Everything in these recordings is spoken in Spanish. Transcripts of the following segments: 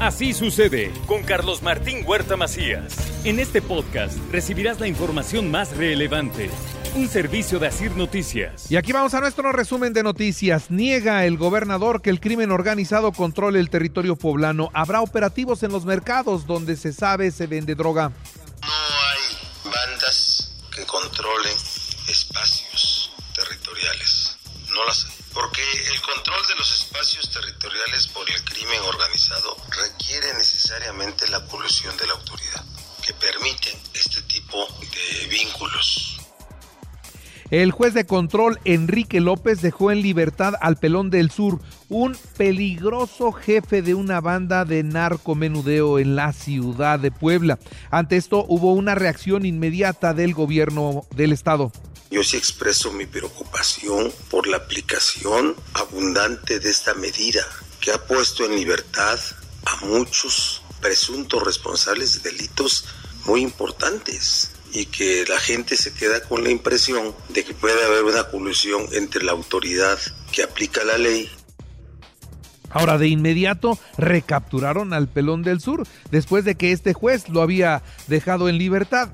Así sucede con Carlos Martín Huerta Macías. En este podcast recibirás la información más relevante. Un servicio de Asir Noticias. Y aquí vamos a nuestro resumen de noticias. Niega el gobernador que el crimen organizado controle el territorio poblano. Habrá operativos en los mercados donde se sabe se vende droga. No hay bandas que controlen espacios territoriales. No las hay porque el control de los espacios territoriales por el crimen organizado requiere necesariamente la colusión de la autoridad, que permite este tipo de vínculos. El juez de control Enrique López dejó en libertad al Pelón del Sur, un peligroso jefe de una banda de narcomenudeo en la ciudad de Puebla. Ante esto hubo una reacción inmediata del gobierno del estado. Yo sí expreso mi preocupación por la aplicación abundante de esta medida que ha puesto en libertad a muchos presuntos responsables de delitos muy importantes y que la gente se queda con la impresión de que puede haber una colusión entre la autoridad que aplica la ley. Ahora de inmediato recapturaron al pelón del sur después de que este juez lo había dejado en libertad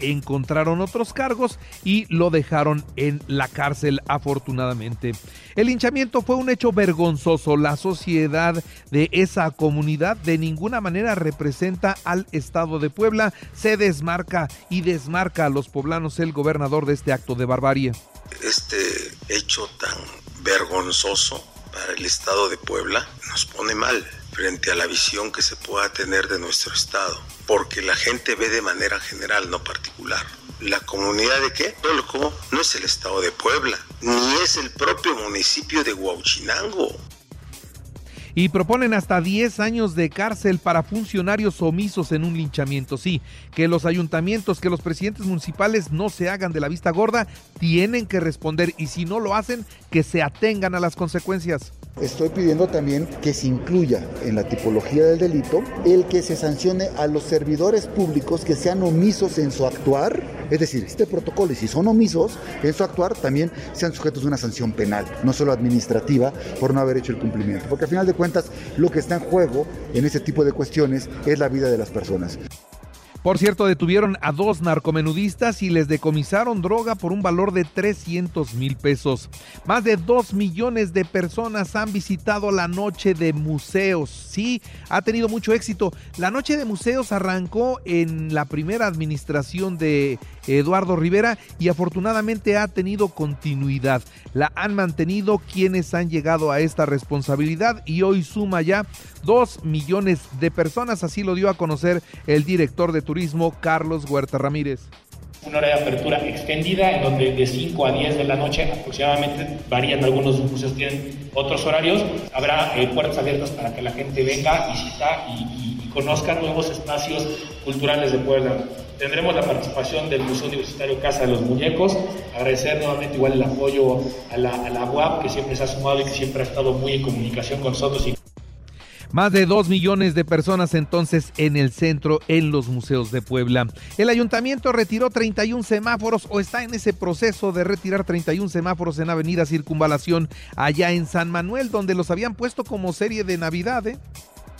encontraron otros cargos y lo dejaron en la cárcel afortunadamente. El linchamiento fue un hecho vergonzoso. La sociedad de esa comunidad de ninguna manera representa al Estado de Puebla. Se desmarca y desmarca a los poblanos el gobernador de este acto de barbarie. Este hecho tan vergonzoso para el Estado de Puebla nos pone mal frente a la visión que se pueda tener de nuestro Estado, porque la gente ve de manera general, no particular. La comunidad de qué? Tolco no es el Estado de Puebla, ni es el propio municipio de Huauchinango y proponen hasta 10 años de cárcel para funcionarios omisos en un linchamiento. Sí, que los ayuntamientos, que los presidentes municipales no se hagan de la vista gorda, tienen que responder y si no lo hacen, que se atengan a las consecuencias. Estoy pidiendo también que se incluya en la tipología del delito el que se sancione a los servidores públicos que sean omisos en su actuar. Es decir, este protocolo, y si son omisos en su actuar, también sean sujetos de una sanción penal, no solo administrativa, por no haber hecho el cumplimiento. Porque al final de cuentas, lo que está en juego en ese tipo de cuestiones es la vida de las personas. Por cierto, detuvieron a dos narcomenudistas y les decomisaron droga por un valor de 300 mil pesos. Más de 2 millones de personas han visitado la Noche de Museos. Sí, ha tenido mucho éxito. La Noche de Museos arrancó en la primera administración de Eduardo Rivera y afortunadamente ha tenido continuidad. La han mantenido quienes han llegado a esta responsabilidad y hoy suma ya 2 millones de personas. Así lo dio a conocer el director de Turismo, Carlos Huerta Ramírez. Una hora de apertura extendida en donde de 5 a 10 de la noche aproximadamente varían, algunos museos tienen otros horarios. Habrá eh, puertas abiertas para que la gente venga, visita y, y, conozca nuevos espacios culturales de Puebla. Tendremos la participación del Museo Universitario Casa de los Muñecos. Agradecer nuevamente igual el apoyo a la, a la UAP que siempre se ha sumado y que siempre ha estado muy en comunicación con nosotros. Más de dos millones de personas entonces en el centro, en los museos de Puebla. El ayuntamiento retiró 31 semáforos o está en ese proceso de retirar 31 semáforos en Avenida Circunvalación allá en San Manuel, donde los habían puesto como serie de Navidad. ¿eh?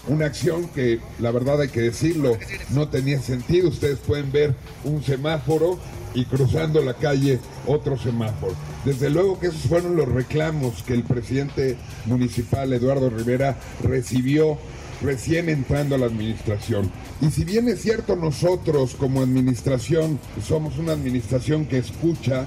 Una acción que, la verdad hay que decirlo, no tenía sentido. Ustedes pueden ver un semáforo y cruzando la calle otro semáforo. Desde luego que esos fueron los reclamos que el presidente municipal Eduardo Rivera recibió recién entrando a la administración. Y si bien es cierto nosotros como administración somos una administración que escucha,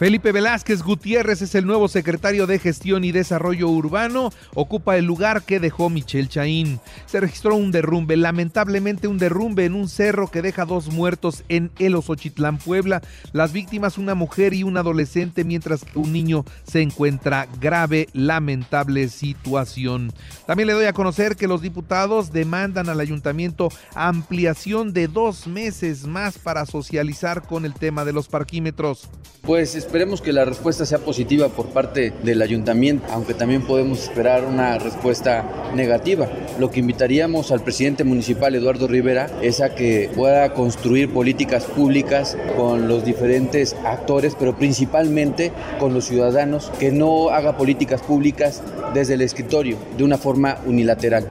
Felipe Velázquez Gutiérrez es el nuevo secretario de Gestión y Desarrollo Urbano. Ocupa el lugar que dejó Michelle Chaín. Se registró un derrumbe, lamentablemente un derrumbe en un cerro que deja dos muertos en El Osochitlán, Puebla. Las víctimas, una mujer y un adolescente, mientras un niño se encuentra grave, lamentable situación. También le doy a conocer que los diputados demandan al ayuntamiento ampliación de dos meses más para socializar con el tema de los parquímetros. Pues esperemos que la respuesta sea positiva por parte del ayuntamiento, aunque también podemos esperar una respuesta negativa. Lo que invitaríamos al presidente municipal Eduardo Rivera es a que pueda construir políticas públicas con los diferentes actores, pero principalmente con los ciudadanos, que no haga políticas públicas desde el escritorio de una forma unilateral.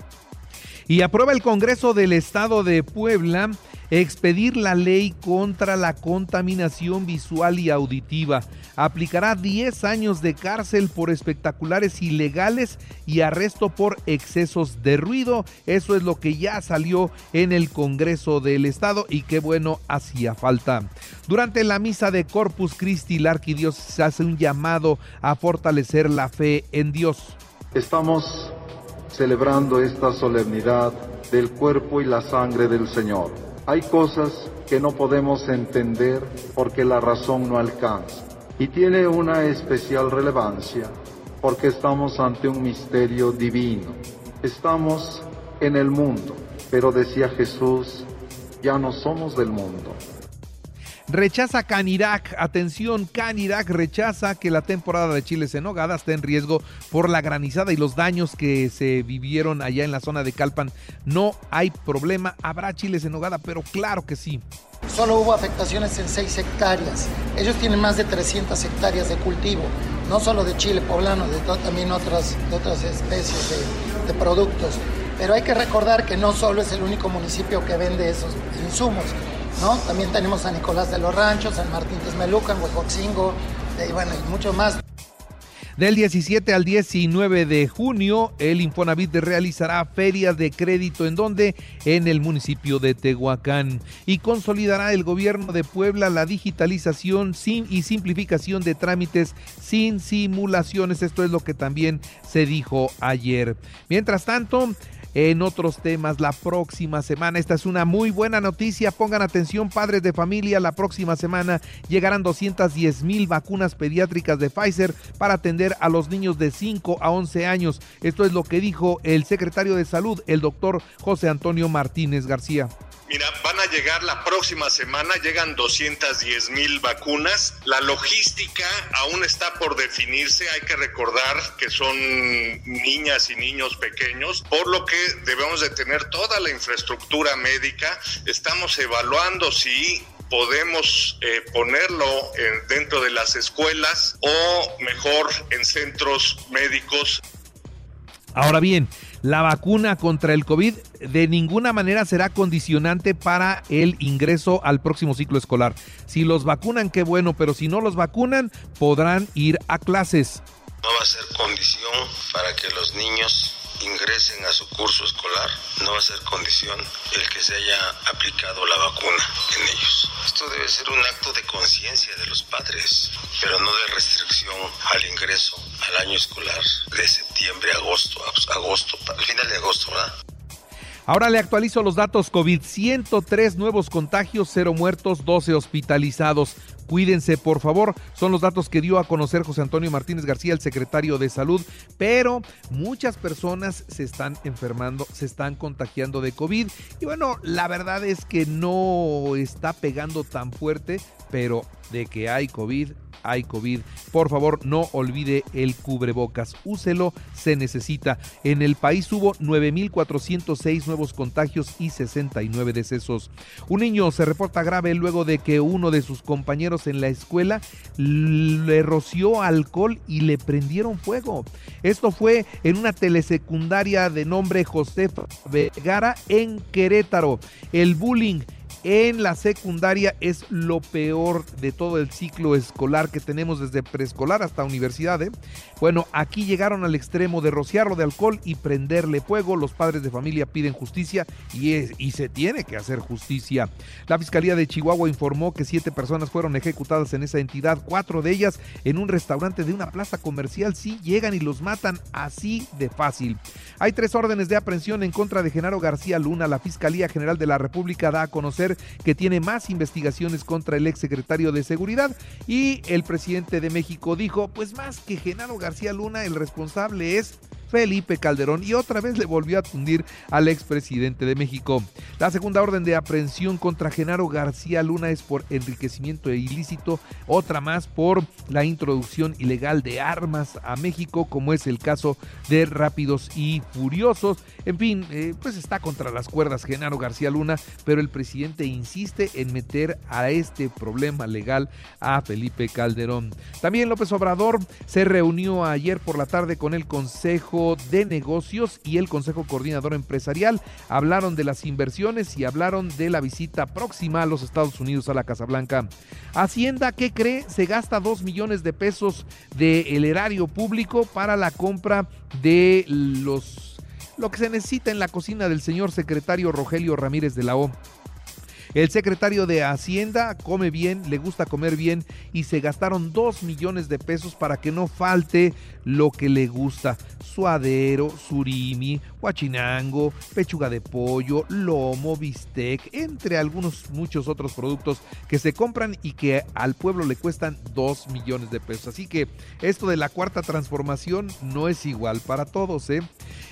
Y aprueba el Congreso del Estado de Puebla expedir la ley contra la contaminación visual y auditiva. Aplicará 10 años de cárcel por espectaculares ilegales y arresto por excesos de ruido. Eso es lo que ya salió en el Congreso del Estado y qué bueno hacía falta. Durante la misa de Corpus Christi, la arquidiócesis hace un llamado a fortalecer la fe en Dios. Estamos celebrando esta solemnidad del cuerpo y la sangre del Señor. Hay cosas que no podemos entender porque la razón no alcanza y tiene una especial relevancia porque estamos ante un misterio divino. Estamos en el mundo, pero decía Jesús, ya no somos del mundo, Rechaza Canirac, atención, Canirac rechaza que la temporada de chiles en nogada esté en riesgo por la granizada y los daños que se vivieron allá en la zona de Calpan. No hay problema, habrá chiles en nogada, pero claro que sí. Solo hubo afectaciones en 6 hectáreas. Ellos tienen más de 300 hectáreas de cultivo, no solo de chile poblano, de también otras, otras especies de, de productos. Pero hay que recordar que no solo es el único municipio que vende esos insumos. También tenemos a Nicolás de los Ranchos, San Martín Texmelucan, Huejoxingo, y bueno, y mucho más. Del 17 al 19 de junio, el Infonavit realizará ferias de crédito en donde en el municipio de Tehuacán y consolidará el gobierno de Puebla la digitalización y simplificación de trámites sin simulaciones. Esto es lo que también se dijo ayer. Mientras tanto, en otros temas la próxima semana. Esta es una muy buena noticia. Pongan atención, padres de familia. La próxima semana llegarán 210 mil vacunas pediátricas de Pfizer para atender a los niños de 5 a 11 años. Esto es lo que dijo el secretario de Salud, el doctor José Antonio Martínez García. Mira, van a llegar la próxima semana, llegan 210 mil vacunas. La logística aún está por definirse. Hay que recordar que son niñas y niños pequeños, por lo que debemos de tener toda la infraestructura médica. Estamos evaluando si podemos eh, ponerlo dentro de las escuelas o mejor en centros médicos. Ahora bien, la vacuna contra el COVID de ninguna manera será condicionante para el ingreso al próximo ciclo escolar. Si los vacunan, qué bueno, pero si no los vacunan, podrán ir a clases. No va a ser condición para que los niños ingresen a su curso escolar, no va a ser condición el que se haya aplicado la vacuna en ellos. Esto debe ser un acto de conciencia de los padres, pero no de restricción al ingreso al año escolar de septiembre agosto, agosto, al final de agosto, ¿verdad? Ahora le actualizo los datos COVID. 103 nuevos contagios, 0 muertos, 12 hospitalizados. Cuídense, por favor. Son los datos que dio a conocer José Antonio Martínez García, el secretario de Salud. Pero muchas personas se están enfermando, se están contagiando de COVID. Y bueno, la verdad es que no está pegando tan fuerte, pero de que hay COVID, hay COVID. Por favor, no olvide el cubrebocas. Úselo, se necesita. En el país hubo 9.406 nuevos contagios y 69 decesos. Un niño se reporta grave luego de que uno de sus compañeros en la escuela le roció alcohol y le prendieron fuego. Esto fue en una telesecundaria de nombre José Vegara en Querétaro. El bullying en la secundaria es lo peor de todo el ciclo escolar que tenemos desde preescolar hasta universidad. ¿eh? Bueno, aquí llegaron al extremo de rociarlo de alcohol y prenderle fuego. Los padres de familia piden justicia y, y se tiene que hacer justicia. La Fiscalía de Chihuahua informó que siete personas fueron ejecutadas en esa entidad, cuatro de ellas en un restaurante de una plaza comercial. Sí, llegan y los matan así de fácil. Hay tres órdenes de aprehensión en contra de Genaro García Luna. La Fiscalía General de la República da a conocer que tiene más investigaciones contra el exsecretario de Seguridad. Y el presidente de México dijo, pues más que Genaro García Luna, el responsable es Felipe Calderón y otra vez le volvió a tundir al expresidente de México. La segunda orden de aprehensión contra Genaro García Luna es por enriquecimiento ilícito, otra más por la introducción ilegal de armas a México, como es el caso de Rápidos y Furiosos. En fin, eh, pues está contra las cuerdas Genaro García Luna, pero el presidente insiste en meter a este problema legal a Felipe Calderón. También López Obrador se reunió ayer por la tarde con el Consejo De Negocios y el Consejo Coordinador Empresarial hablaron de las inversiones y hablaron de la visita próxima a los Estados Unidos a la Casa Blanca. Hacienda, ¿qué cree? Se gasta 2 millones de pesos del erario público para la compra de los lo que se necesita en la cocina del señor secretario Rogelio Ramírez de la O. El secretario de Hacienda come bien, le gusta comer bien y se gastaron dos millones de pesos para que no falte lo que le gusta. Suadero, surimi, huachinango, pechuga de pollo, lomo, bistec, entre algunos muchos otros productos que se compran y que al pueblo le cuestan dos millones de pesos. Así que esto de la cuarta transformación no es igual para todos, ¿eh?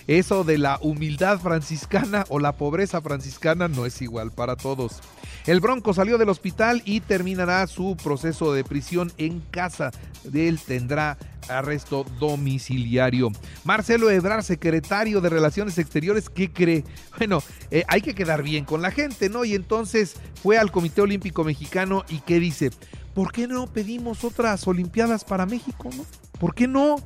Eso de la humildad franciscana o la pobreza franciscana no es igual para todos. El Bronco salió del hospital y terminará su proceso de prisión en casa. Él tendrá arresto domiciliario. Marcelo Ebrard, secretario de Relaciones Exteriores, ¿qué cree? Bueno, eh, hay que quedar bien con la gente, ¿no? Y entonces fue al Comité Olímpico Mexicano y ¿qué dice? ¿Por qué no pedimos otras Olimpiadas para México, no? ¿Por qué no?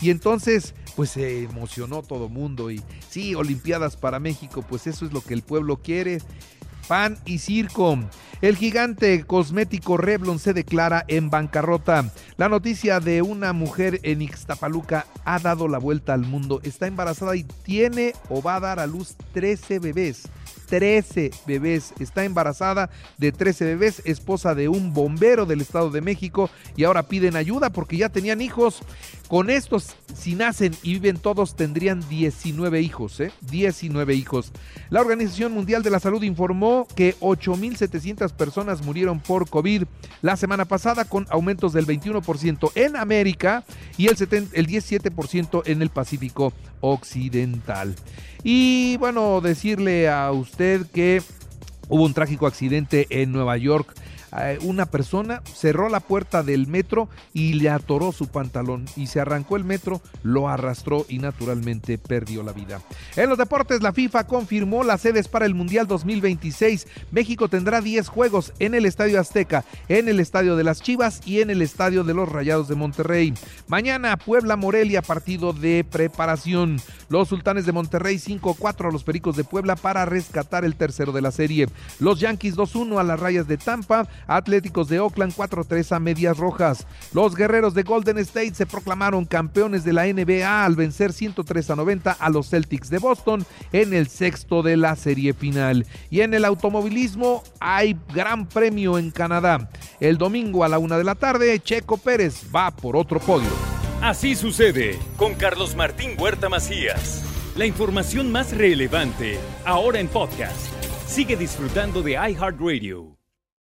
Y entonces, pues se emocionó todo mundo y sí, Olimpiadas para México, pues eso es lo que el pueblo quiere. Pan y circo. El gigante cosmético Revlon se declara en bancarrota. La noticia de una mujer en Ixtapaluca ha dado la vuelta al mundo. Está embarazada y tiene o va a dar a luz 13 bebés. 13 bebés. Está embarazada de 13 bebés, esposa de un bombero del Estado de México y ahora piden ayuda porque ya tenían hijos. Con estos, si nacen y viven todos, tendrían 19 hijos, ¿eh? 19 hijos. La Organización Mundial de la Salud informó que 8.700 personas murieron por COVID la semana pasada con aumentos del 21% en América y el, el 17% en el Pacífico Occidental. Y bueno, decirle a usted que hubo un trágico accidente en Nueva York una persona cerró la puerta del metro y le atoró su pantalón y se arrancó el metro, lo arrastró y naturalmente perdió la vida. En los deportes, la FIFA confirmó las sedes para el Mundial 2026. México tendrá 10 juegos en el Estadio Azteca, en el Estadio de las Chivas y en el Estadio de los Rayados de Monterrey. Mañana Puebla Morelia, partido de preparación. Los Sultanes de Monterrey 5-4 a los Pericos de Puebla para rescatar el tercero de la serie. Los Yankees 2-1 a las Rayas de Tampa. Atléticos de Oakland 4-3 a Medias Rojas. Los Guerreros de Golden State se proclamaron campeones de la NBA al vencer 103 a 90 a los Celtics de Boston en el sexto de la serie final. Y en el automovilismo hay gran premio en Canadá. El domingo a la una de la tarde, Checo Pérez va por otro podio. Así sucede con Carlos Martín Huerta Macías. La información más relevante ahora en podcast. Sigue disfrutando de iHeartRadio.